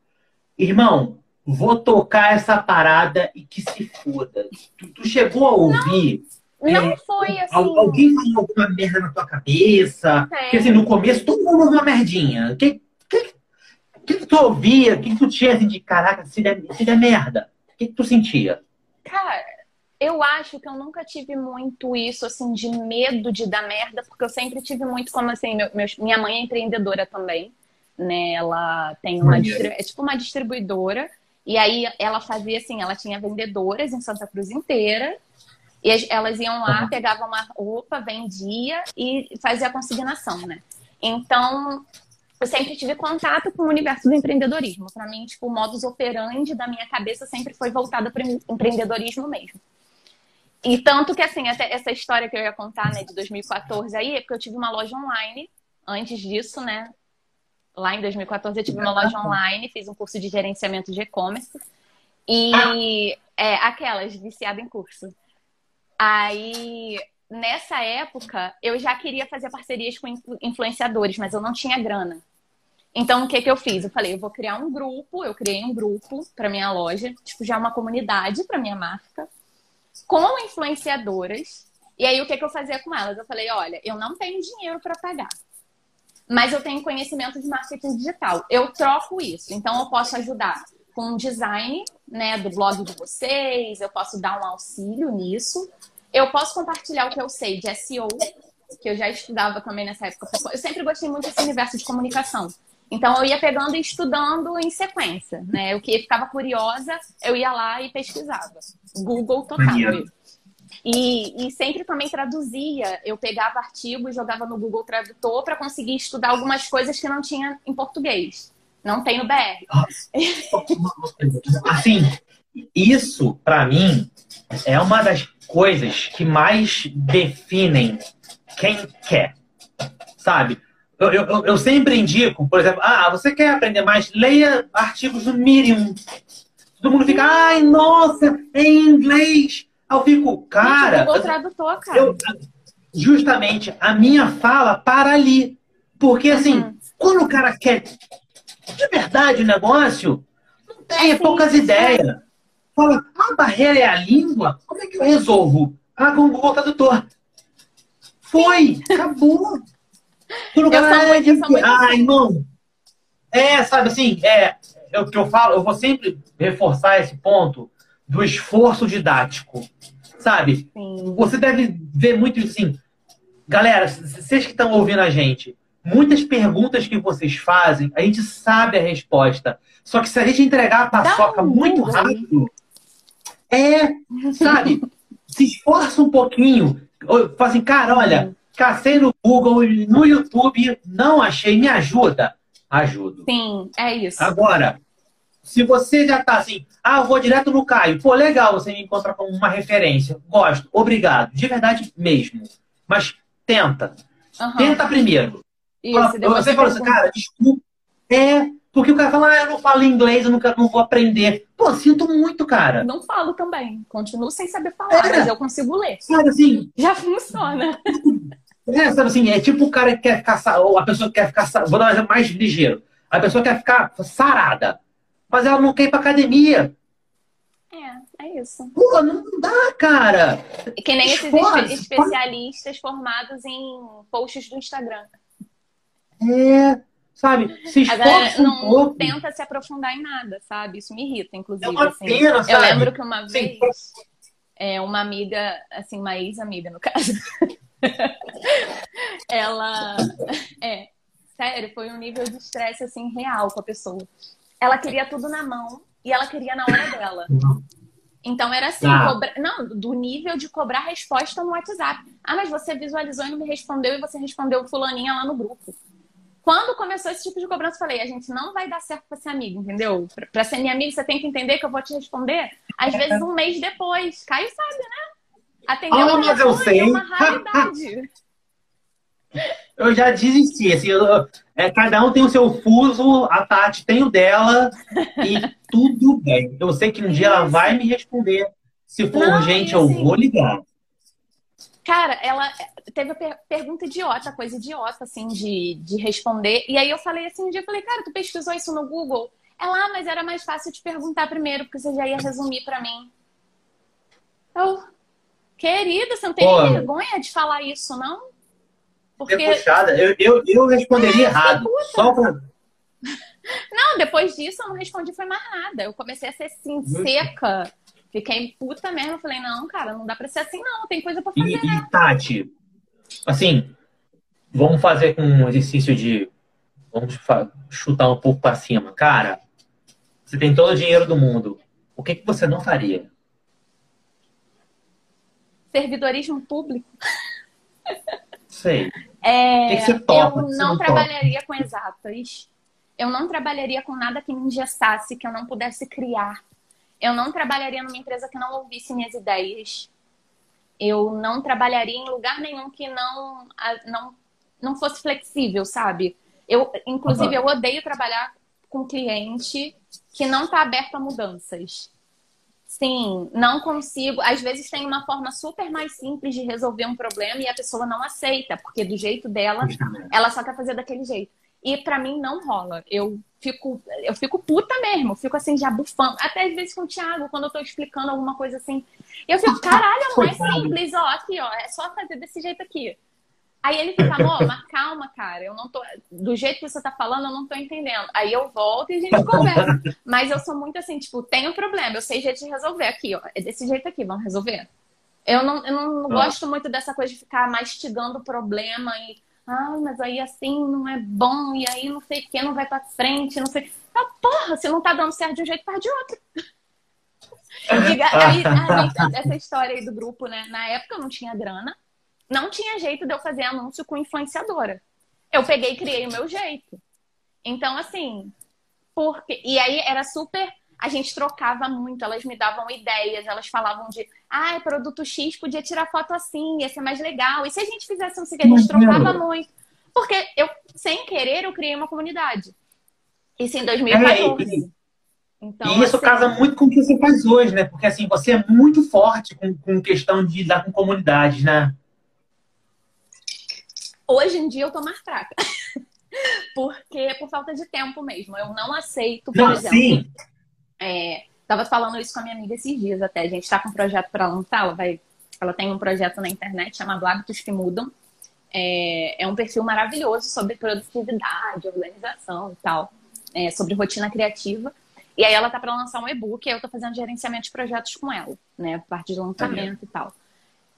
irmão, vou tocar essa parada e que se foda. Tu, tu chegou a ouvir. Não, não é, foi assim. Alguém falou alguma merda na tua cabeça? É. Porque assim, no começo todo mundo ouviu uma merdinha. O que, que, que, que tu ouvia? O que, que tu tinha assim de caraca, se der, se der merda? O que, que tu sentia? Cara, eu acho que eu nunca tive muito isso, assim, de medo de dar merda, porque eu sempre tive muito, como assim, meu, meu, minha mãe é empreendedora também, né? Ela tem uma, é tipo uma distribuidora. E aí ela fazia assim, ela tinha vendedoras em Santa Cruz inteira. E elas iam lá, uhum. pegavam uma roupa, vendia e fazia a consignação, né? Então, eu sempre tive contato com o universo do empreendedorismo. Para mim, tipo, o modus operandi da minha cabeça sempre foi voltado para empreendedorismo mesmo. E tanto que, assim, essa história que eu ia contar, né, de 2014 aí, é porque eu tive uma loja online antes disso, né? Lá em 2014 eu tive uma loja online, fiz um curso de gerenciamento de e-commerce. E é, aquelas, viciada em curso. Aí, nessa época, eu já queria fazer parcerias com influenciadores, mas eu não tinha grana. Então, o que, que eu fiz? Eu falei, eu vou criar um grupo. Eu criei um grupo para minha loja, tipo, já uma comunidade para minha marca, com influenciadoras. E aí, o que, que eu fazia com elas? Eu falei, olha, eu não tenho dinheiro para pagar mas eu tenho conhecimento de marketing digital. Eu troco isso. Então, eu posso ajudar com o design né, do blog de vocês, eu posso dar um auxílio nisso. Eu posso compartilhar o que eu sei de SEO, que eu já estudava também nessa época. Eu sempre gostei muito desse universo de comunicação. Então, eu ia pegando e estudando em sequência, né? O que ficava curiosa, eu ia lá e pesquisava. Google total. E, e, sempre também traduzia. Eu pegava artigos, jogava no Google Tradutor para conseguir estudar algumas coisas que não tinha em português. Não tem no BR. Assim, isso, para mim, é uma das coisas que mais definem quem quer. Sabe? Eu, eu, eu sempre indico, por exemplo, ah, você quer aprender mais? Leia artigos do Medium. Todo mundo fica, ai, nossa, é em inglês. Eu fico, cara. Gente, tradutor, cara. Eu, justamente, a minha fala para ali. Porque, assim, uhum. quando o cara quer de verdade o negócio, não tem, é poucas ideias. Fala, a barreira é a língua? Como é que eu resolvo? Ah, com o Google Tradutor. Foi, acabou. Quando eu sou muito, eu sou muito ah, irmão. É, sabe assim, é, é o que eu falo, eu vou sempre reforçar esse ponto do esforço didático, sabe? Sim. Você deve ver muito assim. Galera, vocês que estão ouvindo a gente, muitas perguntas que vocês fazem, a gente sabe a resposta. Só que se a gente entregar a paçoca muito rápido, é, sabe? se esforça um pouquinho. Fala assim, cara, olha, cacei no Google, no YouTube, não achei, me ajuda. Ajudo. Sim, é isso. Agora, se você já tá assim, ah, eu vou direto no Caio. Pô, legal, você me encontra como uma referência. Gosto, obrigado. De verdade mesmo. Mas tenta. Uhum. Tenta primeiro. Isso, fala, você fala assim, cara, desculpa. É, porque o cara fala, ah, eu não falo inglês, eu nunca, não vou aprender. Pô, sinto muito, cara. Não falo também. Continuo sem saber falar, é. mas eu consigo ler. Sabe assim. Já funciona. É, sabe assim, é tipo o cara que quer ficar, ou a pessoa que quer ficar, vou dar um exemplo mais ligeiro. A pessoa quer ficar sarada mas ela não quer ir pra academia. É, é isso. Pô, não dá, cara. Que nem esses espe especialistas formados em posts do Instagram. É, sabe? Se esforça não um pouco. tenta se aprofundar em nada, sabe? Isso me irrita, inclusive. É uma assim. pena, Eu lembro que uma vez. é, uma amiga, assim, uma ex-amiga, no caso. ela, é, sério, foi um nível de estresse, assim, real com a pessoa. Ela queria tudo na mão e ela queria na hora dela. Então era assim, ah. cobra... não, do nível de cobrar resposta no WhatsApp. Ah, mas você visualizou e não me respondeu e você respondeu fulaninha lá no grupo. Quando começou esse tipo de cobrança, eu falei, a gente não vai dar certo para ser amigo, entendeu? Para ser minha amiga, você tem que entender que eu vou te responder às vezes um mês depois. Caio sabe, né? Atender ah, mas eu sei. é uma raridade. Eu já desisti, assim, eu, é, cada um tem o seu fuso, a Tati tem o dela e tudo bem. Eu sei que um dia ela vai me responder. Se for Não, urgente, assim, eu vou ligar. Cara, ela teve a per pergunta idiota, coisa idiota, assim, de, de responder. E aí eu falei assim, um dia eu falei, cara, tu pesquisou isso no Google? Ela, ah, mas era mais fácil te perguntar primeiro, porque você já ia resumir para mim. Eu, querida, você não tem Pô, vergonha de falar isso, não? Porque... É puxada. Eu, eu, eu responderia é, errado. Só pra... Não, depois disso eu não respondi foi mais nada. Eu comecei a ser assim, seca. Fiquei puta mesmo. Falei, não, cara, não dá pra ser assim, não. Tem coisa pra fazer. E, né? e Tati, assim, vamos fazer com um exercício de. Vamos chutar um pouco pra cima. Cara, você tem todo o dinheiro do mundo. O que, que você não faria? Servidorismo público. Sei. É, que que eu não, não trabalharia com exatas. Eu não trabalharia com nada que me engessasse, que eu não pudesse criar. Eu não trabalharia numa empresa que não ouvisse minhas ideias. Eu não trabalharia em lugar nenhum que não não, não fosse flexível, sabe? Eu, inclusive, uhum. eu odeio trabalhar com cliente que não está aberto a mudanças. Sim, não consigo. Às vezes tem uma forma super mais simples de resolver um problema e a pessoa não aceita, porque do jeito dela, ela só quer fazer daquele jeito. E para mim não rola. Eu fico, eu fico puta mesmo, fico assim já bufando. Até às vezes com o Thiago, quando eu tô explicando alguma coisa assim, eu fico, caralho, é mais simples, ó, aqui, ó, é só fazer desse jeito aqui. Aí ele fica, amor, mas calma, cara, eu não tô. Do jeito que você tá falando, eu não tô entendendo. Aí eu volto e a gente conversa. Mas eu sou muito assim, tipo, tem um problema, eu sei jeito de resolver aqui, ó. É desse jeito aqui, vamos resolver. Eu não, eu não gosto muito dessa coisa de ficar mastigando o problema e. Ah, mas aí assim não é bom, e aí não sei o que, não vai pra frente, não sei. Ah, porra, se não tá dando certo de um jeito, faz de outro. Diga, aí, aí, essa história aí do grupo, né? Na época eu não tinha grana não tinha jeito de eu fazer anúncio com influenciadora. Eu peguei e criei o meu jeito. Então, assim, porque. E aí era super. A gente trocava muito, elas me davam ideias, elas falavam de, ah, produto X podia tirar foto assim, ia ser mais legal. E se a gente fizesse assim, a gente trocava muito. Porque eu, sem querer, eu criei uma comunidade. Isso em 2014. É, e, então, e isso assim, casa muito com o que você faz hoje, né? Porque assim, você é muito forte com, com questão de lidar com comunidades, né? Hoje em dia eu tô mais fraca. Porque por falta de tempo mesmo. Eu não aceito, por não, exemplo. Sim. É, tava falando isso com a minha amiga esses dias até. A gente tá com um projeto para lançar. Ela, vai, ela tem um projeto na internet chamado Hábitos que Mudam. É, é um perfil maravilhoso sobre produtividade, organização e tal. É, sobre rotina criativa. E aí ela tá para lançar um e-book e eu tô fazendo gerenciamento de projetos com ela, né? Parte de lançamento e tal.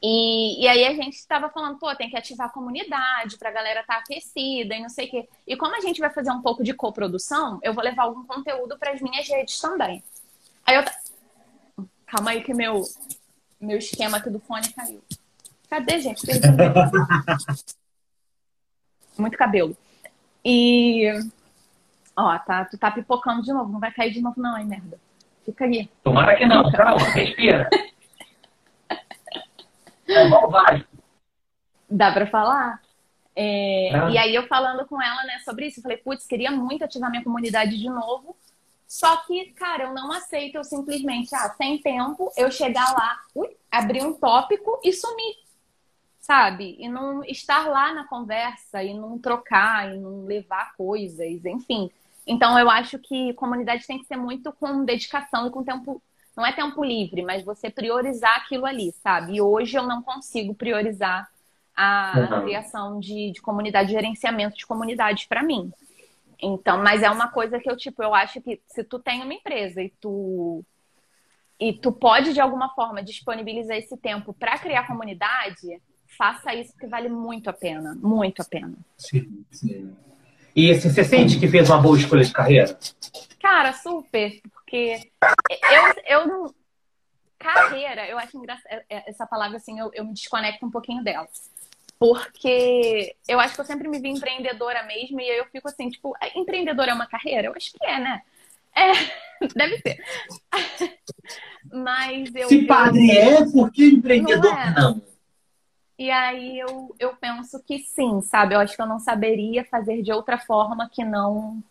E, e aí a gente estava falando, pô, tem que ativar a comunidade para a galera estar tá aquecida e não sei o quê. E como a gente vai fazer um pouco de coprodução, eu vou levar algum conteúdo para as minhas redes também. Aí eu. Calma aí que meu, meu esquema aqui do fone caiu. Cadê, gente? Muito cabelo. E. Ó, tá, tu tá pipocando de novo. Não vai cair de novo, não, hein, merda. Fica aí. Tomara que não. Calma, respira. É vai. Dá pra falar? É, E aí eu falando com ela, né, sobre isso, eu falei, putz, queria muito ativar minha comunidade de novo. Só que, cara, eu não aceito eu simplesmente, ah, sem tempo, eu chegar lá, ui, abrir um tópico e sumir. Sabe? E não estar lá na conversa, e não trocar, e não levar coisas, enfim. Então eu acho que comunidade tem que ser muito com dedicação e com tempo não é tempo livre, mas você priorizar aquilo ali, sabe? E hoje eu não consigo priorizar a, uhum. criação de, de comunidade, gerenciamento de comunidades para mim. Então, mas é uma coisa que eu, tipo, eu acho que se tu tem uma empresa e tu e tu pode, de alguma forma, disponibilizar esse tempo para criar comunidade, faça isso que vale muito a pena. Muito a pena. Sim, sim. E assim, você sente que fez uma boa escolha de carreira? Cara, super. Porque eu, eu não. Carreira, eu acho engraçado. É, é, essa palavra, assim, eu, eu me desconecto um pouquinho dela. Porque eu acho que eu sempre me vi empreendedora mesmo, e aí eu fico assim, tipo, empreendedora é uma carreira? Eu acho que é, né? É, deve ser. Mas eu. Se padre é, por que empreendedor não? É. não? E aí eu, eu penso que sim, sabe? Eu acho que eu não saberia fazer de outra forma que não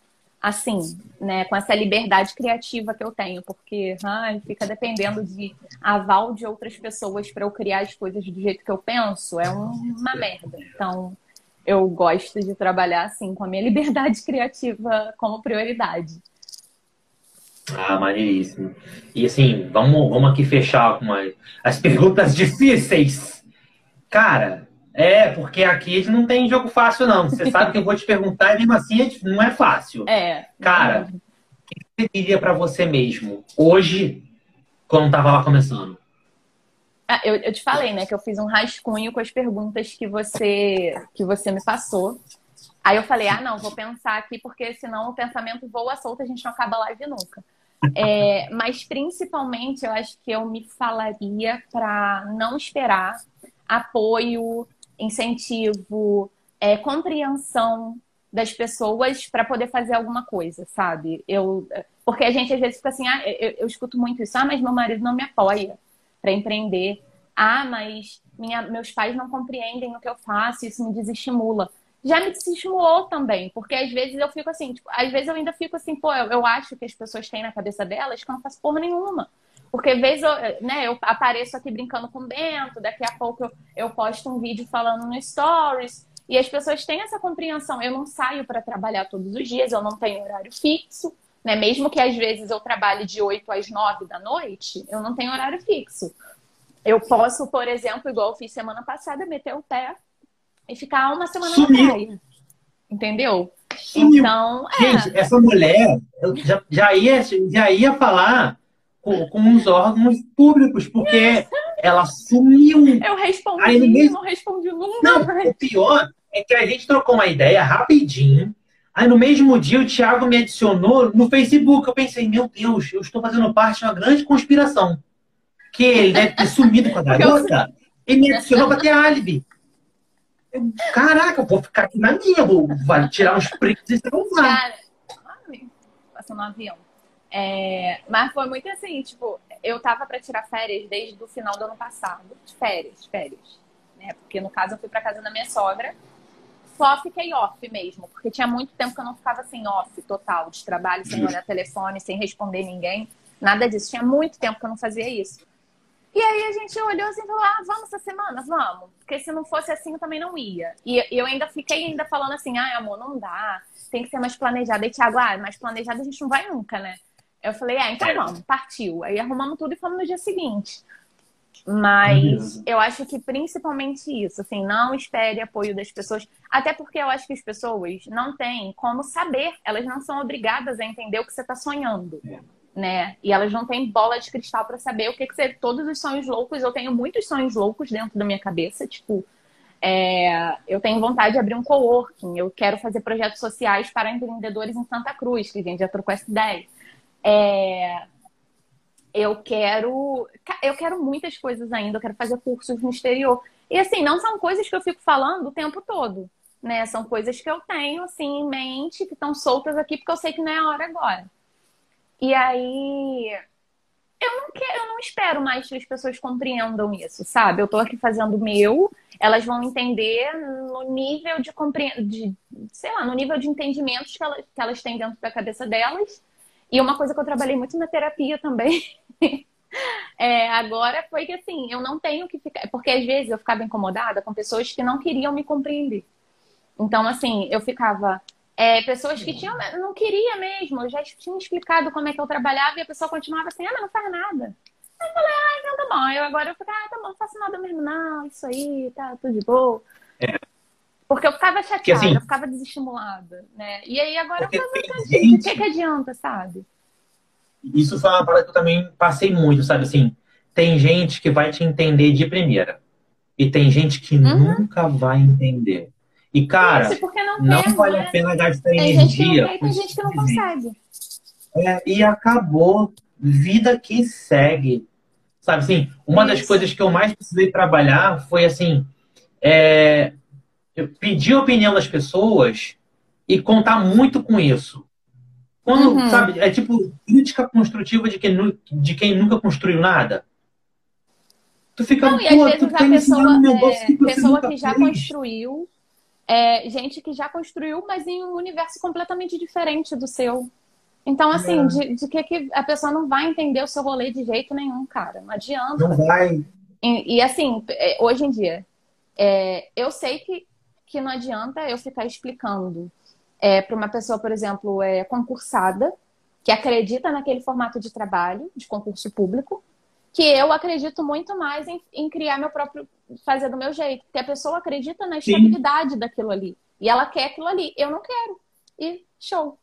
assim, né, com essa liberdade criativa que eu tenho, porque ai, fica dependendo de aval de outras pessoas para eu criar as coisas do jeito que eu penso, é uma merda. Então, eu gosto de trabalhar assim, com a minha liberdade criativa como prioridade. Ah, maneiríssimo. E assim, vamos, vamos aqui fechar com as perguntas difíceis. Cara, é, porque aqui a gente não tem jogo fácil, não. Você sabe que eu vou te perguntar e mesmo assim não é fácil. É. Cara, o que você diria para você mesmo hoje, quando tava lá começando? Ah, eu, eu te falei, né, que eu fiz um rascunho com as perguntas que você, que você me passou. Aí eu falei, ah, não, vou pensar aqui, porque senão o pensamento voa solto, a gente não acaba a live nunca. É, mas principalmente eu acho que eu me falaria para não esperar apoio, incentivo, é, compreensão das pessoas para poder fazer alguma coisa, sabe? Eu, porque a gente às vezes fica assim, ah, eu, eu escuto muito isso, ah, mas meu marido não me apoia para empreender, ah, mas minha, meus pais não compreendem o que eu faço, isso me desestimula. Já me desestimulou também, porque às vezes eu fico assim, tipo, às vezes eu ainda fico assim, pô, eu, eu acho que as pessoas têm na cabeça delas que eu não faço porra nenhuma. Porque eu, né, eu apareço aqui brincando com o Bento, daqui a pouco eu, eu posto um vídeo falando no Stories. E as pessoas têm essa compreensão. Eu não saio para trabalhar todos os dias, eu não tenho horário fixo. Né? Mesmo que às vezes eu trabalhe de 8 às 9 da noite, eu não tenho horário fixo. Eu posso, por exemplo, igual eu fiz semana passada, meter o pé e ficar uma semana Sumiu. na praia. Entendeu? Sumiu. Então, é. Gente, essa mulher já, já, ia, já ia falar com, com os órgãos públicos, porque ela sumiu. Eu respondi, Aí, mesmo... não respondi nunca. Não, o pior é que a gente trocou uma ideia rapidinho. Aí no mesmo dia o Thiago me adicionou no Facebook. Eu pensei, meu Deus, eu estou fazendo parte de uma grande conspiração. Que ele deve ter sumido com a garota e me adicionou para ter álibi. Eu, caraca, eu vou ficar aqui na minha, vou, vou tirar uns prints e salvar. Cara, passando um avião. É, mas foi muito assim, tipo, eu tava para tirar férias desde o final do ano passado. De férias, férias. Né? Porque no caso eu fui para casa da minha sogra. Só fiquei off mesmo, porque tinha muito tempo que eu não ficava assim off total de trabalho, sem olhar telefone, sem responder ninguém. Nada disso. Tinha muito tempo que eu não fazia isso. E aí a gente olhou assim e falou: ah, vamos essa semana? Vamos. Porque se não fosse assim, eu também não ia. E eu ainda fiquei ainda falando assim: ai, amor, não dá. Tem que ser mais planejado. E Thiago, ah, mais planejado a gente não vai nunca, né? Eu falei, ah, então vamos, partiu. Aí arrumamos tudo e fomos no dia seguinte. Mas eu acho que principalmente isso, assim, não espere apoio das pessoas. Até porque eu acho que as pessoas não têm como saber, elas não são obrigadas a entender o que você está sonhando. É. Né? E elas não têm bola de cristal para saber o que, que você. Todos os sonhos loucos, eu tenho muitos sonhos loucos dentro da minha cabeça. Tipo, é, eu tenho vontade de abrir um coworking, eu quero fazer projetos sociais para empreendedores em Santa Cruz, que a gente já trocou essa ideia. É, eu quero eu quero muitas coisas ainda, eu quero fazer cursos no exterior. E assim, não são coisas que eu fico falando o tempo todo, né? São coisas que eu tenho assim em mente, que estão soltas aqui porque eu sei que não é a hora agora. E aí eu não quero, eu não espero mais que as pessoas compreendam isso, sabe? Eu tô aqui fazendo o meu, elas vão entender no nível de de, sei lá, no nível de entendimentos que elas, que elas têm dentro da cabeça delas e uma coisa que eu trabalhei muito na terapia também. é, agora foi que assim, eu não tenho que ficar. Porque às vezes eu ficava incomodada com pessoas que não queriam me compreender. Então, assim, eu ficava. É, pessoas que tinham, não queria mesmo, eu já tinha explicado como é que eu trabalhava e a pessoa continuava assim, ah, mas não faz nada. Aí eu falei, ah, então tá bom. Eu agora eu fico, ah, tá bom, não faço nada mesmo, não, isso aí, tá tudo de boa. É. Porque eu ficava chateada, assim, eu ficava desestimulada, né? E aí agora eu falo, gente... o que, que adianta, sabe? isso foi uma parada que eu também passei muito, sabe? Assim, tem gente que vai te entender de primeira. E tem gente que uhum. nunca vai entender. E, cara, não, não quer, vale né? a pena gastar tem energia. Gente tem gente que não consegue. É, e acabou. Vida que segue. Sabe assim, uma Isso. das coisas que eu mais precisei trabalhar foi assim. É, pedir a opinião das pessoas e contar muito com isso. Quando, uhum. sabe, é tipo crítica construtiva de quem, de quem nunca construiu nada. Tu fica, Não, e às vezes a pessoa, um é, que pessoa que já fez. construiu, é, gente que já construiu, mas em um universo completamente diferente do seu. Então, assim, é. de, de, que, que a pessoa não vai entender o seu rolê de jeito nenhum, cara. Não adianta. Não vai. E, e assim, é, hoje em dia, é, eu sei que, que não adianta eu ficar explicando é, para uma pessoa, por exemplo, é, concursada, que acredita naquele formato de trabalho, de concurso público, que eu acredito muito mais em, em criar meu próprio, fazer do meu jeito. Porque a pessoa acredita na estabilidade Sim. daquilo ali. E ela quer aquilo ali. Eu não quero. E show.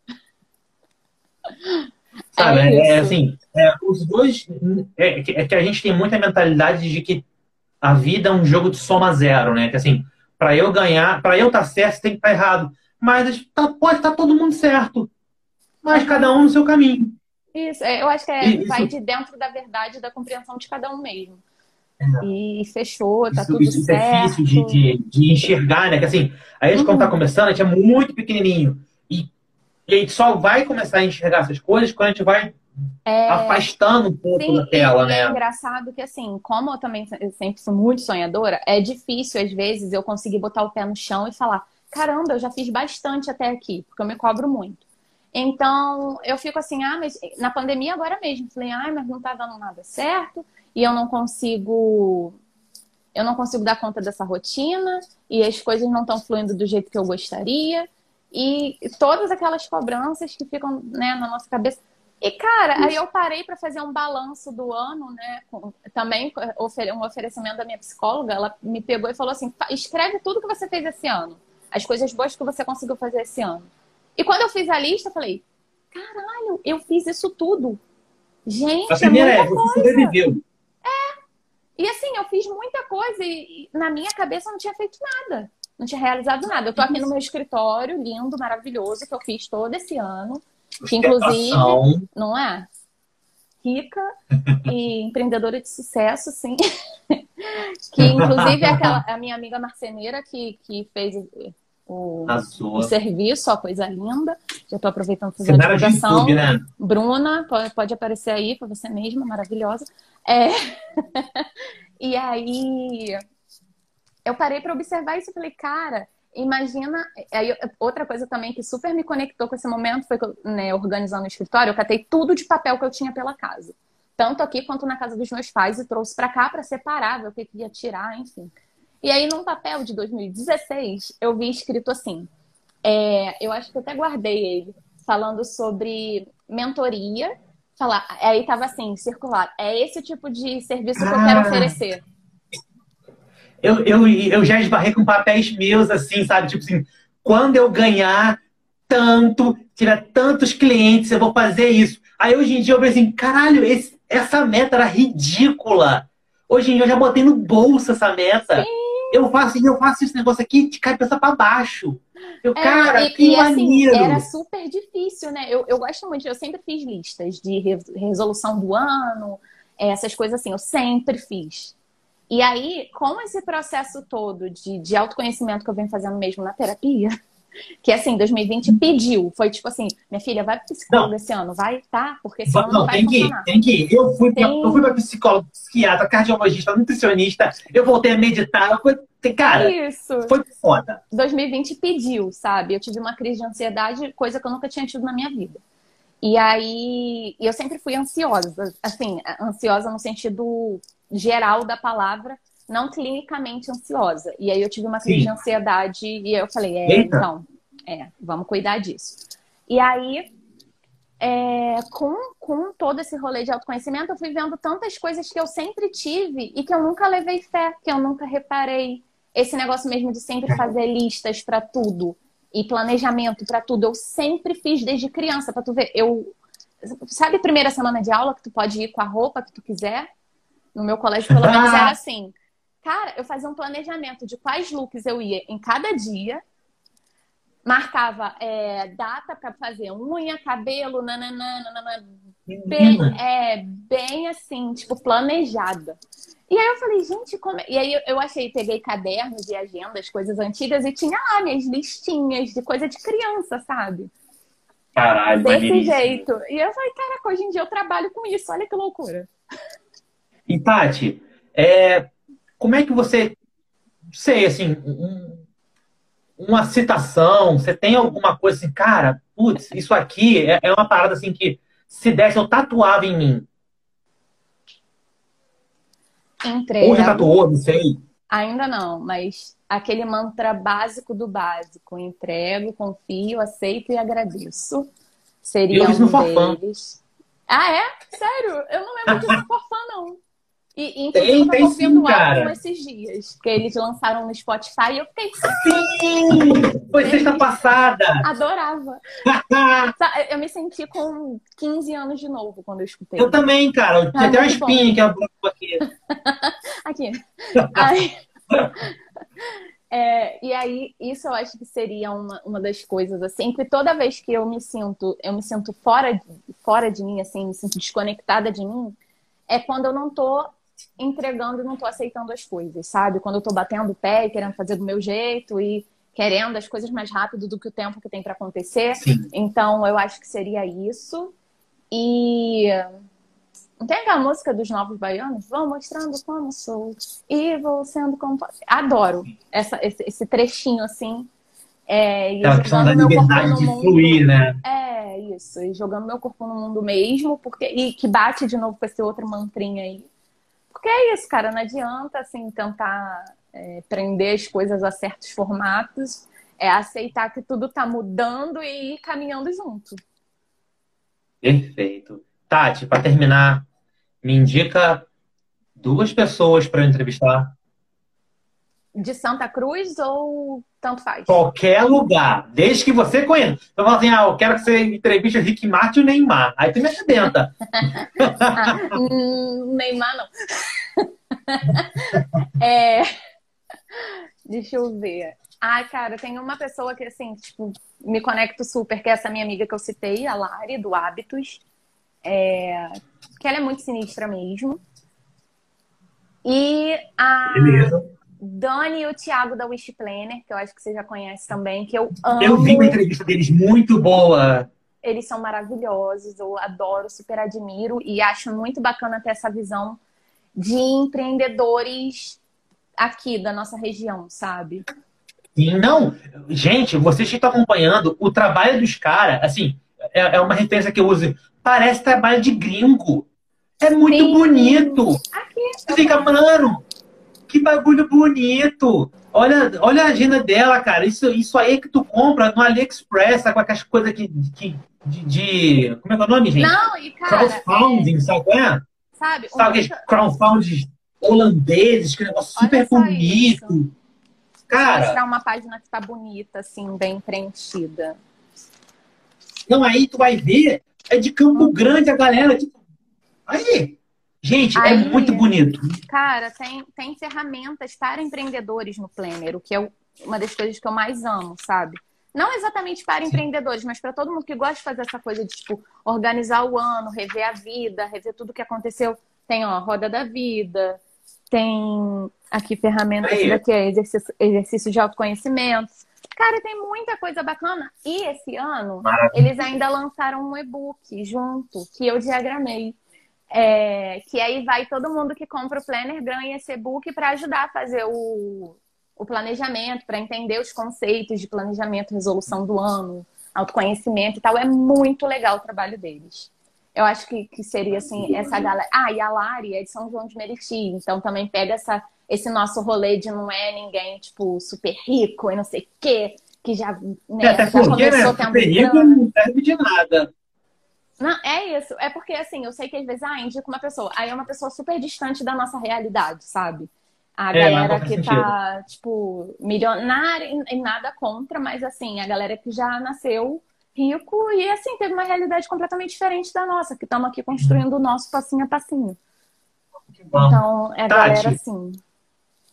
Sabe, é, é assim, é, os dois. É, é, que a gente tem muita mentalidade de que a vida é um jogo de soma zero, né? Que assim, para eu ganhar, para eu estar tá certo, tem que estar tá errado mas tá, pode estar tá todo mundo certo. Mas cada um no seu caminho. Isso, é, eu acho que é, isso. vai de dentro da verdade, da compreensão de cada um mesmo. E fechou, tá isso, tudo isso certo. é difícil de, de, de, enxergar, né? Que assim, a gente uhum. quando tá uhum. começando, a gente é muito pequenininho. E, e a gente só vai começar a enxergar essas coisas quando a gente vai é... afastando um pouco Sim, da tela, né? É engraçado que, assim, como eu também sempre sou muito sonhadora, é difícil, às vezes, eu conseguir botar o pé no chão e falar caramba, eu já fiz bastante até aqui, porque eu me cobro muito. Então, eu fico assim, ah, mas na pandemia agora mesmo, falei, ah, mas não tá dando nada certo, e eu não consigo eu não consigo dar conta dessa rotina e as coisas não estão fluindo do jeito que eu gostaria e todas aquelas cobranças que ficam né, na nossa cabeça. E cara, aí eu parei para fazer um balanço do ano, né? Com, também um oferecimento da minha psicóloga, ela me pegou e falou assim: escreve tudo que você fez esse ano as coisas boas que você conseguiu fazer esse ano. E quando eu fiz a lista, eu falei: caralho, eu fiz isso tudo. Gente, a primeira é, é você sobreviveu. É. E assim, eu fiz muita coisa e, e na minha cabeça eu não tinha feito nada. Não tinha realizado nada. Eu tô aqui no meu escritório, lindo, maravilhoso, que eu fiz todo esse ano. Que inclusive, não é? Rica e empreendedora de sucesso, sim. que inclusive é aquela, a minha amiga marceneira que, que fez o, o, serviço, ó, coisa linda. Já estou aproveitando para fazer a divulgação. YouTube, né? Bruna, pode, pode aparecer aí para você mesma, maravilhosa. É... e aí eu parei para observar isso e falei, cara, imagina. Aí, outra coisa também que super me conectou com esse momento foi que eu, né, organizando o escritório, eu catei tudo de papel que eu tinha pela casa. Tanto aqui quanto na casa dos meus pais e trouxe para cá para separar, ver o que ia tirar, enfim. E aí, num papel de 2016, eu vi escrito assim: é, eu acho que eu até guardei ele, falando sobre mentoria. Falar, aí tava assim, circular. É esse tipo de serviço que ah. eu quero ah. oferecer. Eu, eu, eu já esbarrei com papéis meus, assim, sabe? Tipo assim, quando eu ganhar tanto, tiver tantos clientes, eu vou fazer isso. Aí hoje em dia eu vejo assim, caralho, esse, essa meta era ridícula. Hoje em dia eu já botei no bolso essa meta. Sim. Eu faço, eu faço esse negócio aqui de cabeça para baixo. Eu, é, cara, e, que e, assim, maneiro. Assim, era super difícil, né? Eu, eu gosto muito, eu sempre fiz listas de resolução do ano, essas coisas assim, eu sempre fiz. E aí, com esse processo todo de, de autoconhecimento que eu venho fazendo mesmo na terapia, que assim, 2020 pediu. Foi tipo assim, minha filha, vai para psicólogo não. esse ano, vai, tá? Porque senão não, não vai tem que ir, tem que ir. Eu fui, tem... eu fui para psicólogo, psiquiatra, cardiologista, nutricionista, eu voltei a meditar, foi, cara, Isso. foi foda. 2020 pediu, sabe? Eu tive uma crise de ansiedade, coisa que eu nunca tinha tido na minha vida. E aí, eu sempre fui ansiosa, assim, ansiosa no sentido geral da palavra, não clinicamente ansiosa. E aí eu tive uma crise Sim. de ansiedade e eu falei, é, Eita. então, é, vamos cuidar disso. E aí, é, com, com todo esse rolê de autoconhecimento, eu fui vendo tantas coisas que eu sempre tive e que eu nunca levei fé, que eu nunca reparei. Esse negócio mesmo de sempre fazer listas para tudo e planejamento para tudo, eu sempre fiz desde criança, para tu ver. Eu Sabe primeira semana de aula que tu pode ir com a roupa que tu quiser? No meu colégio, pelo menos, era assim. Cara, eu fazia um planejamento de quais looks eu ia em cada dia. Marcava é, data para fazer unha, cabelo, nananã, nananã, bem, é, bem assim, tipo, planejada. E aí eu falei, gente, como é? E aí eu achei, peguei cadernos e agendas, coisas antigas, e tinha lá minhas listinhas de coisa de criança, sabe? Caralho, Desse jeito. E eu falei, caraca, hoje em dia eu trabalho com isso, olha que loucura. E Tati, é, como é que você, sei, assim, um, uma citação, você tem alguma coisa assim, cara, putz, isso aqui é, é uma parada assim que se desse eu tatuava em mim. Entrega. Ou já tatuou, não sei. Ainda não, mas aquele mantra básico do básico: entrego, confio, aceito e agradeço. Seria eu um deles. Ah, é? Sério? Eu não lembro de Forfã, não. E, inclusive, tem, eu tô ouvindo o álbum esses dias, que eles lançaram no Spotify e eu fiquei. Sim! Foi sexta passada! Adorava! eu me senti com 15 anos de novo quando eu escutei. Eu também, cara. Eu tinha até uma espinha que abriu aqui. aqui. Aí... É, e aí, isso eu acho que seria uma, uma das coisas, assim, que toda vez que eu me sinto, eu me sinto fora, fora de mim, assim, me sinto desconectada de mim, é quando eu não tô entregando e não tô aceitando as coisas, sabe? Quando eu tô batendo o pé e querendo fazer do meu jeito e querendo as coisas mais rápido do que o tempo que tem para acontecer. Sim. Então, eu acho que seria isso. E tem aquela música dos Novos Baianos? Vou mostrando como sou e vou sendo como. Adoro essa, esse, esse trechinho assim. É, e Aquela questão da liberdade de mundo, fluir, né? É, isso. E jogando meu corpo no mundo mesmo, porque e que bate de novo com esse outro mantrinha aí. Porque é isso, cara, não adianta assim tentar é, prender as coisas a certos formatos, é aceitar que tudo tá mudando e ir caminhando junto. Perfeito. Tati, para terminar, me indica duas pessoas para entrevistar. De Santa Cruz ou tanto faz? Qualquer lugar, desde que você conheça. Então, fala assim, ah, eu quero que você entreviste o Rick Martin e o Neymar. Aí tu me arrebenta. ah, Neymar não. é... Deixa eu ver. Ai, cara, tem uma pessoa que, assim, tipo, me conecto super, que é essa minha amiga que eu citei, a Lari, do Hábitos. É... Que ela é muito sinistra mesmo. E a Beleza. Dani e o Thiago da Wish Planner, que eu acho que você já conhece também, que eu amo. Eu vi uma entrevista deles muito boa. Eles são maravilhosos, eu adoro, super admiro e acho muito bacana ter essa visão de empreendedores aqui da nossa região, sabe? Sim, não. Gente, vocês que estão acompanhando, o trabalho dos caras, assim, é, é, uma referência que eu uso. Parece trabalho de gringo. É muito Sim. bonito. Aqui, Você fica, mano, que bagulho bonito. Olha, olha a agenda dela, cara. Isso, isso aí que tu compra no AliExpress, com aquelas coisas que, que, de, de, Como é que é o nome, gente? Não, e cara. Crowdfunding, é... sabe qual é? Sabe? Sabe aqueles crowdfunding holandeses, que negócio super bonito. Isso. Cara. Vou mostrar uma página que tá bonita, assim, bem preenchida. Não, aí tu vai ver, é de Campo uhum. Grande a galera. Tipo, aí, gente, é aí, é muito bonito. Cara, tem, tem ferramentas para empreendedores no Planner, o que é uma das coisas que eu mais amo, sabe? Não exatamente para Sim. empreendedores, mas para todo mundo que gosta de fazer essa coisa de, tipo, organizar o ano, rever a vida, rever tudo que aconteceu. Tem, ó, Roda da Vida, tem aqui ferramentas Aí. daqui, é exercício, exercício de autoconhecimento. Cara, tem muita coisa bacana. E esse ano, Maravilha. eles ainda lançaram um e-book junto, que eu diagramei. É, que aí vai todo mundo que compra o planner ganha esse e-book para ajudar a fazer o, o planejamento, para entender os conceitos de planejamento, resolução do ano, autoconhecimento e tal. É muito legal o trabalho deles. Eu acho que, que seria assim, essa galera. Ah, e a Lari é de São João de Meriti, então também pega essa, esse nosso rolê de não é ninguém, tipo, super rico e não sei o quê, que já, né, é, até já porque, né, super rico não serve de nada. Não, é isso. É porque, assim, eu sei que às vezes, ah, indico uma pessoa. Aí é uma pessoa super distante da nossa realidade, sabe? A é, galera que sentido. tá, tipo, milionária e nada contra, mas assim, a galera que já nasceu rico e, assim, teve uma realidade completamente diferente da nossa, que estamos aqui construindo o nosso passinho a passinho. Então, é a Tati, galera assim.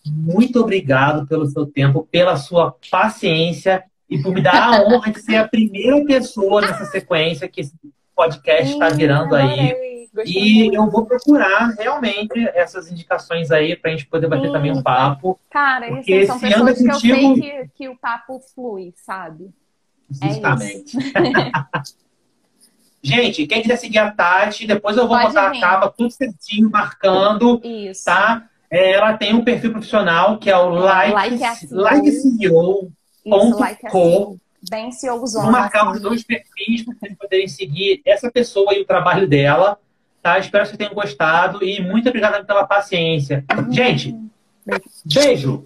Muito obrigado pelo seu tempo, pela sua paciência e por me dar a honra de ser a primeira pessoa nessa sequência que podcast está virando aí. e eu vou procurar realmente essas indicações aí para a gente poder bater Sim. também um papo. Cara, porque isso são pessoas que contigo... eu sei que, que o papo flui, sabe? É Justamente. É gente, quem quiser seguir a Tati, depois eu vou Pode botar vir. a capa tudo certinho, marcando. Isso. Tá? É, ela tem um perfil profissional que é o like, like, like CEO. Isso, like assim, bem CEOzona. Vou marcar assim. os dois perfis para vocês poderem seguir essa pessoa e o trabalho dela. Tá? Espero que vocês tenham gostado e muito obrigado pela paciência. Uhum. Gente, beijo.